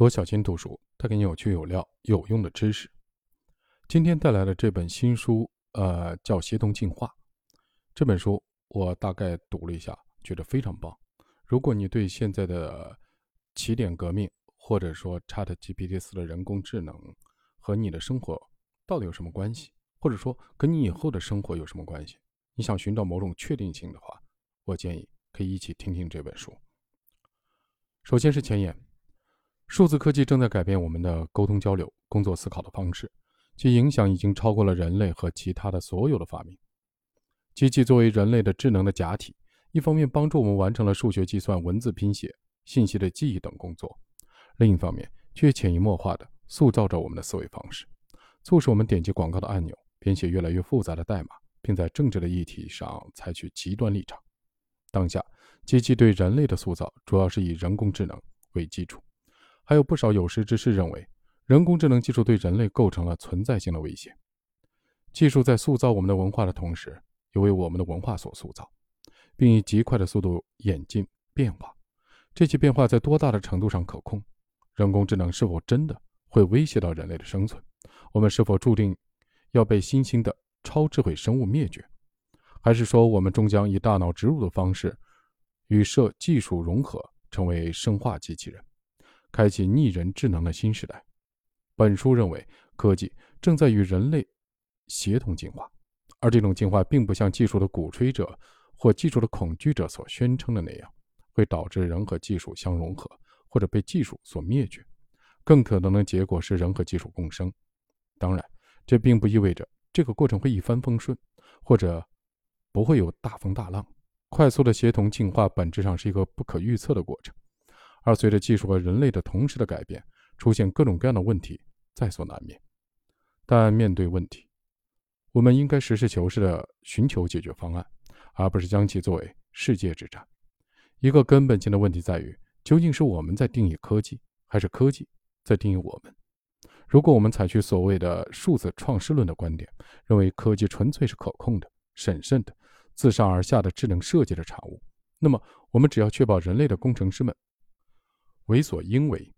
罗小新读书，带给你有趣、有料、有用的知识。今天带来的这本新书，呃，叫《协同进化》。这本书我大概读了一下，觉得非常棒。如果你对现在的起点革命，或者说 Chat GPT 四的人工智能和你的生活到底有什么关系，或者说跟你以后的生活有什么关系，你想寻找某种确定性的话，我建议可以一起听听这本书。首先是前言：数字科技正在改变我们的沟通交流、工作思考的方式，其影响已经超过了人类和其他的所有的发明。机器作为人类的智能的假体，一方面帮助我们完成了数学计算、文字拼写、信息的记忆等工作。另一方面，却潜移默化地塑造着我们的思维方式，促使我们点击广告的按钮，编写越来越复杂的代码，并在政治的议题上采取极端立场。当下，机器对人类的塑造主要是以人工智能为基础，还有不少有识之士认为，人工智能技术对人类构成了存在性的威胁。技术在塑造我们的文化的同时，又为我们的文化所塑造，并以极快的速度演进变化。这些变化在多大的程度上可控？人工智能是否真的会威胁到人类的生存？我们是否注定要被新兴的超智慧生物灭绝？还是说，我们终将以大脑植入的方式与设技术融合，成为生化机器人，开启逆人智能的新时代？本书认为，科技正在与人类协同进化，而这种进化并不像技术的鼓吹者或技术的恐惧者所宣称的那样，会导致人和技术相融合。或者被技术所灭绝，更可能的结果是人和技术共生。当然，这并不意味着这个过程会一帆风顺，或者不会有大风大浪。快速的协同进化本质上是一个不可预测的过程，而随着技术和人类的同时的改变，出现各种各样的问题在所难免。但面对问题，我们应该实事求是地寻求解决方案，而不是将其作为世界之战。一个根本性的问题在于。究竟是我们在定义科技，还是科技在定义我们？如果我们采取所谓的数字创世论的观点，认为科技纯粹是可控的、审慎的、自上而下的智能设计的产物，那么我们只要确保人类的工程师们为所应为，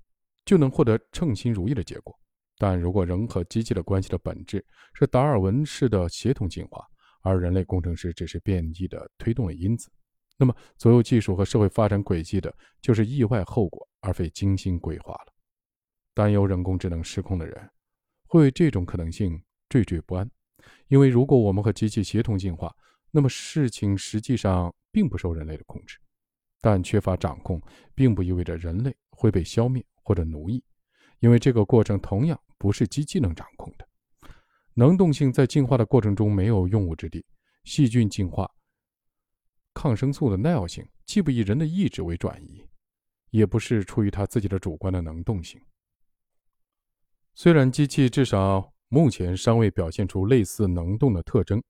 就能获得称心如意的结果。但如果人和机器的关系的本质是达尔文式的协同进化，而人类工程师只是变异的推动的因子，那么，左右技术和社会发展轨迹的，就是意外后果，而非精心规划了。担忧人工智能失控的人，会为这种可能性惴惴不安，因为如果我们和机器协同进化，那么事情实际上并不受人类的控制。但缺乏掌控，并不意味着人类会被消灭或者奴役，因为这个过程同样不是机器能掌控的。能动性在进化的过程中没有用武之地，细菌进化。抗生素的耐药性既不以人的意志为转移，也不是出于他自己的主观的能动性。虽然机器至少目前尚未表现出类似能动的特征，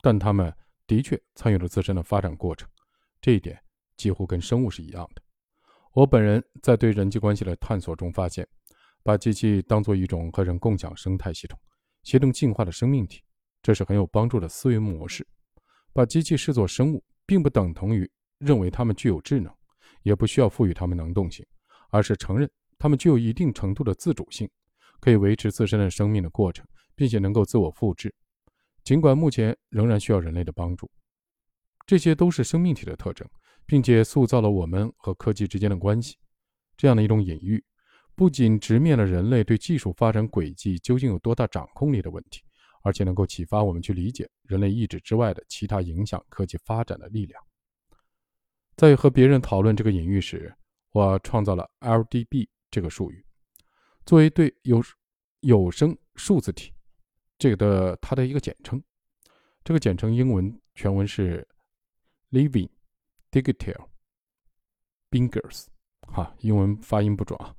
但它们的确参与了自身的发展过程，这一点几乎跟生物是一样的。我本人在对人际关系的探索中发现，把机器当作一种和人共享生态系统、协同进化的生命体，这是很有帮助的思维模式。把机器视作生物。并不等同于认为它们具有智能，也不需要赋予它们能动性，而是承认它们具有一定程度的自主性，可以维持自身的生命的过程，并且能够自我复制，尽管目前仍然需要人类的帮助。这些都是生命体的特征，并且塑造了我们和科技之间的关系。这样的一种隐喻，不仅直面了人类对技术发展轨迹究竟有多大掌控力的问题。而且能够启发我们去理解人类意志之外的其他影响科技发展的力量。在和别人讨论这个隐喻时，我创造了 LDB 这个术语，作为对有有声数字体这个的它的一个简称。这个简称英文全文是 Living Digital Bingers，哈，英文发音不准啊，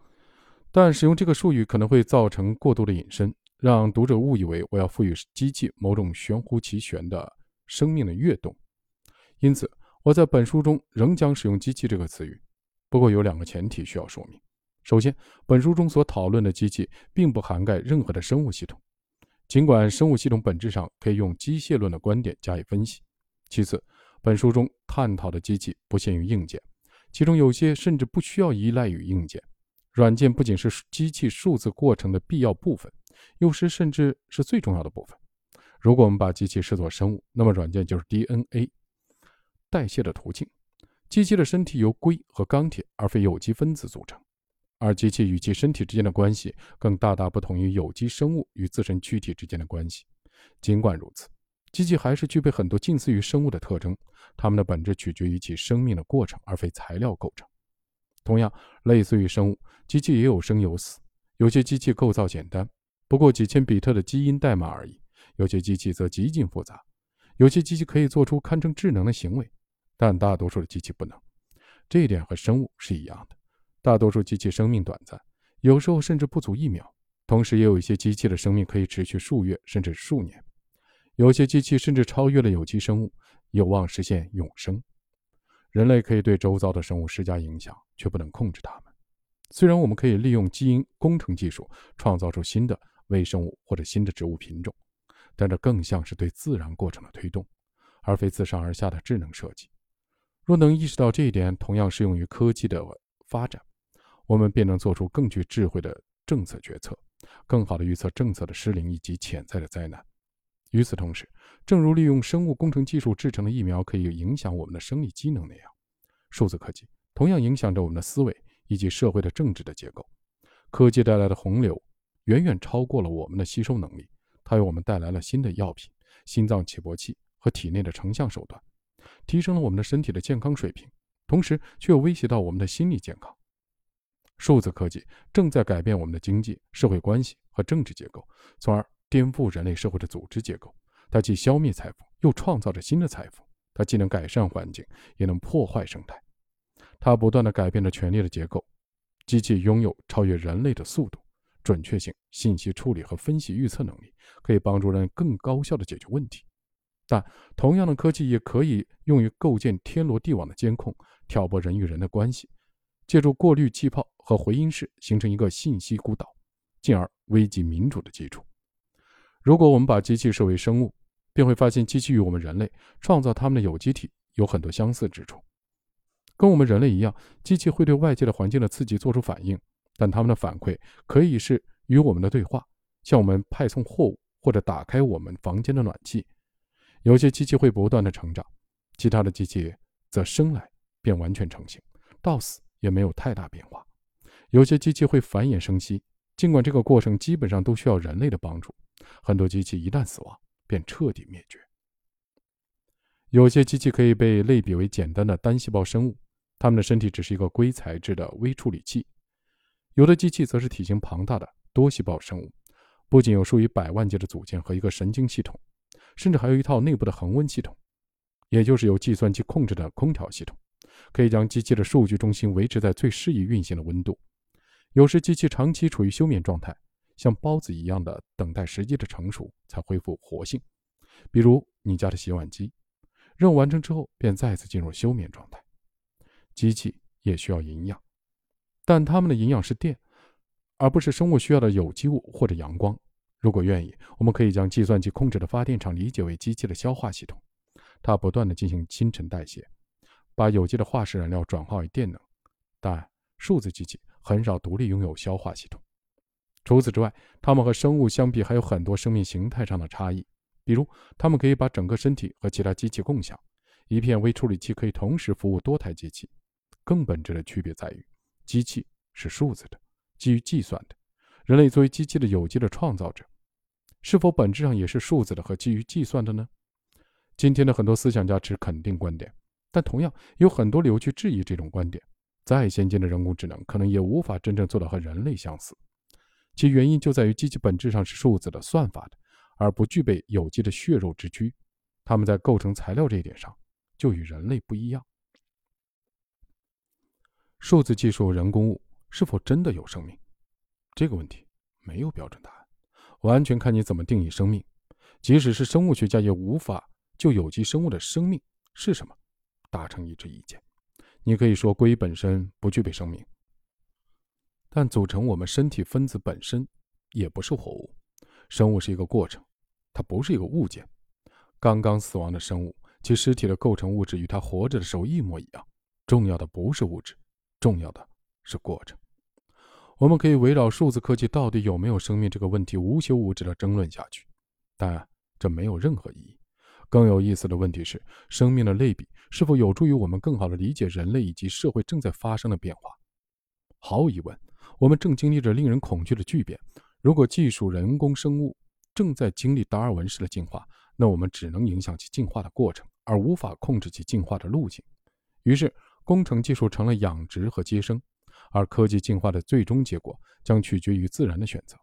但使用这个术语可能会造成过度的引申。让读者误以为我要赋予机器某种玄乎其玄的生命的跃动，因此我在本书中仍将使用“机器”这个词语。不过有两个前提需要说明：首先，本书中所讨论的机器并不涵盖任何的生物系统，尽管生物系统本质上可以用机械论的观点加以分析；其次，本书中探讨的机器不限于硬件，其中有些甚至不需要依赖于硬件，软件不仅是机器数字过程的必要部分，有时甚至是最重要的部分。如果我们把机器视作生物，那么软件就是 DNA 代谢的途径。机器的身体由硅和钢铁，而非有机分子组成，而机器与其身体之间的关系更大大不同于有机生物与自身躯体之间的关系。尽管如此，机器还是具备很多近似于生物的特征，它们的本质取决于其生命的过程，而非材料构成。同样，类似于生物，机器也有生有死。有些机器构造简单，不过几千比特的基因代码而已；有些机器则极尽复杂。有些机器可以做出堪称智能的行为，但大多数的机器不能。这一点和生物是一样的。大多数机器生命短暂，有时候甚至不足一秒。同时，也有一些机器的生命可以持续数月甚至数年。有些机器甚至超越了有机生物，有望实现永生。人类可以对周遭的生物施加影响，却不能控制它们。虽然我们可以利用基因工程技术创造出新的微生物或者新的植物品种，但这更像是对自然过程的推动，而非自上而下的智能设计。若能意识到这一点，同样适用于科技的发展，我们便能做出更具智慧的政策决策，更好地预测政策的失灵以及潜在的灾难。与此同时，正如利用生物工程技术制成的疫苗可以影响我们的生理机能那样，数字科技同样影响着我们的思维以及社会的政治的结构。科技带来的洪流远远超过了我们的吸收能力，它为我们带来了新的药品、心脏起搏器和体内的成像手段，提升了我们的身体的健康水平，同时却又威胁到我们的心理健康。数字科技正在改变我们的经济社会关系和政治结构，从而。颠覆人类社会的组织结构，它既消灭财富，又创造着新的财富。它既能改善环境，也能破坏生态。它不断地改变着权力的结构。机器拥有超越人类的速度、准确性、信息处理和分析预测能力，可以帮助人更高效地解决问题。但同样的科技也可以用于构建天罗地网的监控，挑拨人与人的关系，借助过滤气泡和回音室形成一个信息孤岛，进而危及民主的基础。如果我们把机器视为生物，便会发现机器与我们人类创造它们的有机体有很多相似之处。跟我们人类一样，机器会对外界的环境的刺激做出反应，但它们的反馈可以是与我们的对话，向我们派送货物或者打开我们房间的暖气。有些机器会不断的成长，其他的机器则生来便完全成型，到死也没有太大变化。有些机器会繁衍生息，尽管这个过程基本上都需要人类的帮助。很多机器一旦死亡，便彻底灭绝。有些机器可以被类比为简单的单细胞生物，它们的身体只是一个硅材质的微处理器；有的机器则是体型庞大的多细胞生物，不仅有数以百万计的组件和一个神经系统，甚至还有一套内部的恒温系统，也就是由计算机控制的空调系统，可以将机器的数据中心维持在最适宜运行的温度。有时机器长期处于休眠状态。像包子一样的等待时机的成熟才恢复活性，比如你家的洗碗机，任务完成之后便再次进入休眠状态。机器也需要营养，但它们的营养是电，而不是生物需要的有机物或者阳光。如果愿意，我们可以将计算机控制的发电厂理解为机器的消化系统，它不断的进行新陈代谢，把有机的化石燃料转化为电能。但数字机器很少独立拥有消化系统。除此之外，它们和生物相比还有很多生命形态上的差异。比如，它们可以把整个身体和其他机器共享，一片微处理器可以同时服务多台机器。更本质的区别在于，机器是数字的，基于计算的；人类作为机器的有机的创造者，是否本质上也是数字的和基于计算的呢？今天的很多思想家持肯定观点，但同样有很多理由去质疑这种观点。再先进的人工智能，可能也无法真正做到和人类相似。其原因就在于机器本质上是数字的、算法的，而不具备有机的血肉之躯。它们在构成材料这一点上就与人类不一样。数字技术人工物是否真的有生命？这个问题没有标准答案，完全看你怎么定义生命。即使是生物学家也无法就有机生物的生命是什么达成一致意见。你可以说硅本身不具备生命。但组成我们身体分子本身也不是活物，生物是一个过程，它不是一个物件。刚刚死亡的生物，其尸体的构成物质与它活着的时候一模一样。重要的不是物质，重要的是过程。我们可以围绕数字科技到底有没有生命这个问题无休无止的争论下去，但这没有任何意义。更有意思的问题是，生命的类比是否有助于我们更好地理解人类以及社会正在发生的变化？毫无疑问，我们正经历着令人恐惧的巨变。如果技术人工生物正在经历达尔文式的进化，那我们只能影响其进化的过程，而无法控制其进化的路径。于是，工程技术成了养殖和接生，而科技进化的最终结果将取决于自然的选择。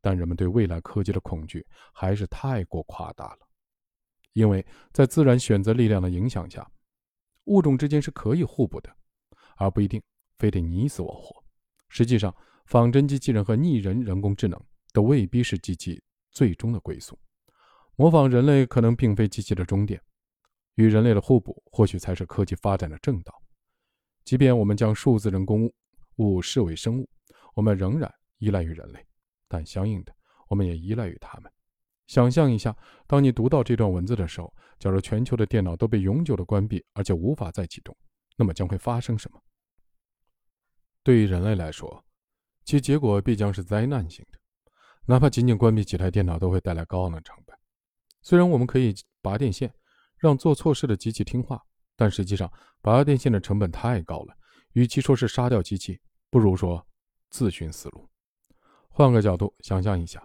但人们对未来科技的恐惧还是太过夸大了，因为在自然选择力量的影响下，物种之间是可以互补的，而不一定非得你死我活。实际上，仿真机器人和拟人人工智能都未必是机器最终的归宿。模仿人类可能并非机器的终点，与人类的互补或许才是科技发展的正道。即便我们将数字人工物视为生物，我们仍然依赖于人类。但相应的，我们也依赖于他们。想象一下，当你读到这段文字的时候，假如全球的电脑都被永久的关闭，而且无法再启动，那么将会发生什么？对于人类来说，其结果必将是灾难性的。哪怕仅仅关闭几台电脑，都会带来高昂的成本。虽然我们可以拔电线，让做错事的机器听话，但实际上拔电线的成本太高了。与其说是杀掉机器，不如说自寻死路。换个角度想象一下，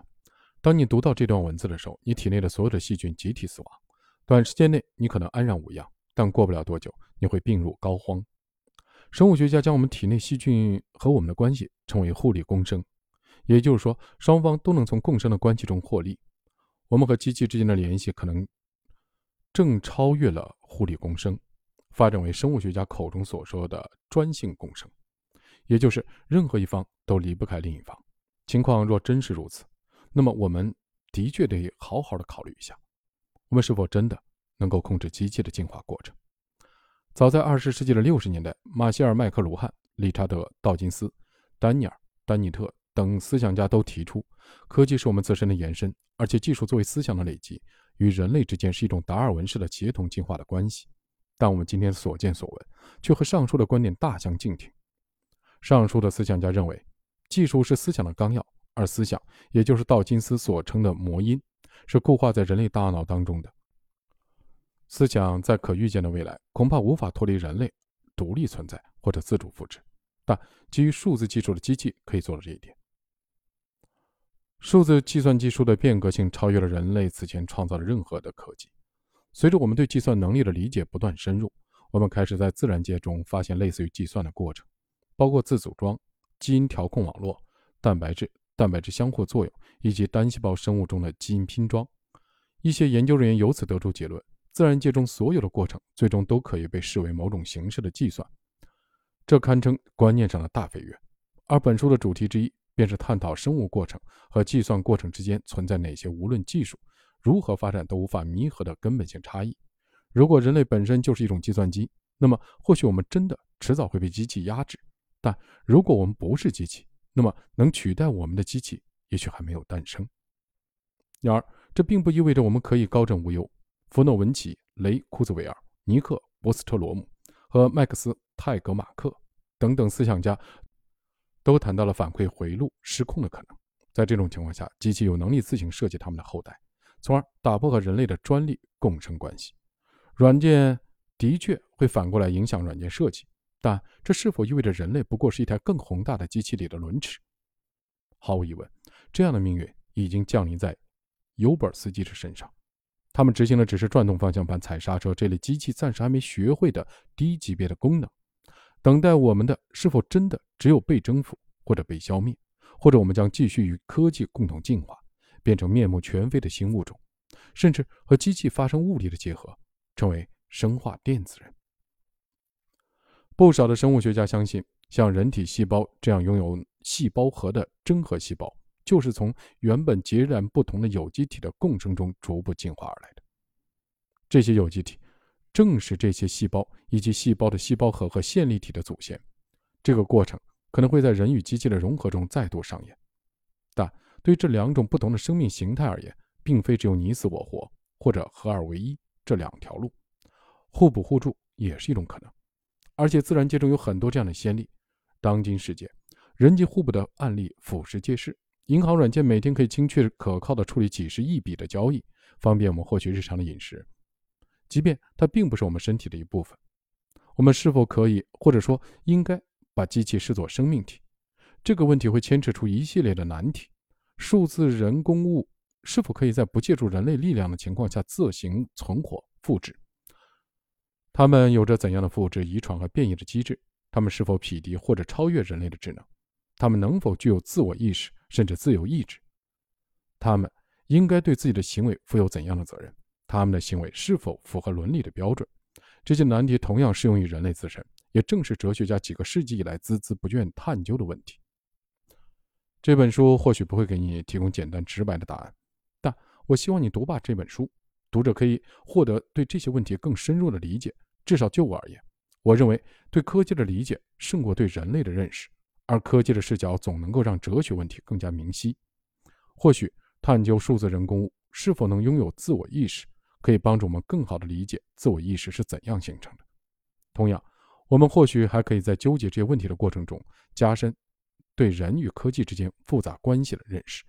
当你读到这段文字的时候，你体内的所有的细菌集体死亡。短时间内你可能安然无恙，但过不了多久你会病入膏肓。生物学家将我们体内细菌和我们的关系称为互利共生，也就是说，双方都能从共生的关系中获利。我们和机器之间的联系可能正超越了互利共生，发展为生物学家口中所说的专性共生，也就是任何一方都离不开另一方。情况若真是如此，那么我们的确得好好的考虑一下，我们是否真的能够控制机器的进化过程。早在二十世纪的六十年代，马歇尔·麦克卢汉、理查德·道金斯、丹尼尔·丹尼特等思想家都提出，科技是我们自身的延伸，而且技术作为思想的累积，与人类之间是一种达尔文式的协同进化的关系。但我们今天所见所闻，却和上述的观点大相径庭。上述的思想家认为。技术是思想的纲要，而思想，也就是道金斯所称的魔音，是固化在人类大脑当中的。思想在可预见的未来恐怕无法脱离人类，独立存在或者自主复制，但基于数字技术的机器可以做到这一点。数字计算技术的变革性超越了人类此前创造的任何的科技。随着我们对计算能力的理解不断深入，我们开始在自然界中发现类似于计算的过程，包括自组装。基因调控网络、蛋白质、蛋白质相互作用以及单细胞生物中的基因拼装，一些研究人员由此得出结论：自然界中所有的过程最终都可以被视为某种形式的计算。这堪称观念上的大飞跃。而本书的主题之一便是探讨生物过程和计算过程之间存在哪些无论技术如何发展都无法弥合的根本性差异。如果人类本身就是一种计算机，那么或许我们真的迟早会被机器压制。但如果我们不是机器，那么能取代我们的机器也许还没有诞生。然而，这并不意味着我们可以高枕无忧。弗诺文奇、雷库兹韦尔、尼克博斯特罗姆和麦克斯泰格马克等等思想家都谈到了反馈回路失控的可能。在这种情况下，机器有能力自行设计他们的后代，从而打破和人类的专利共生关系。软件的确会反过来影响软件设计。但这是否意味着人类不过是一台更宏大的机器里的轮齿？毫无疑问，这样的命运已经降临在 Uber 司机的身上。他们执行的只是转动方向盘、踩刹车这类机器暂时还没学会的低级别的功能。等待我们的是否真的只有被征服，或者被消灭，或者我们将继续与科技共同进化，变成面目全非的新物种，甚至和机器发生物理的结合，成为生化电子人？不少的生物学家相信，像人体细胞这样拥有细胞核的真核细胞，就是从原本截然不同的有机体的共生中逐步进化而来的。这些有机体正是这些细胞以及细胞的细胞核和线粒体的祖先。这个过程可能会在人与机器的融合中再度上演。但对这两种不同的生命形态而言，并非只有你死我活或者合二为一这两条路，互补互助也是一种可能。而且自然界中有很多这样的先例。当今世界，人机互补的案例俯拾皆是。银行软件每天可以精确可靠地处理几十亿笔的交易，方便我们获取日常的饮食。即便它并不是我们身体的一部分，我们是否可以或者说应该把机器视作生命体？这个问题会牵扯出一系列的难题。数字人工物是否可以在不借助人类力量的情况下自行存活、复制？它们有着怎样的复制、遗传和变异的机制？它们是否匹敌或者超越人类的智能？它们能否具有自我意识？甚至自由意志，他们应该对自己的行为负有怎样的责任？他们的行为是否符合伦理的标准？这些难题同样适用于人类自身，也正是哲学家几个世纪以来孜孜不倦探究的问题。这本书或许不会给你提供简单直白的答案，但我希望你读罢这本书，读者可以获得对这些问题更深入的理解。至少就我而言，我认为对科技的理解胜过对人类的认识。而科技的视角总能够让哲学问题更加明晰。或许探究数字人工物是否能拥有自我意识，可以帮助我们更好地理解自我意识是怎样形成的。同样，我们或许还可以在纠结这些问题的过程中，加深对人与科技之间复杂关系的认识。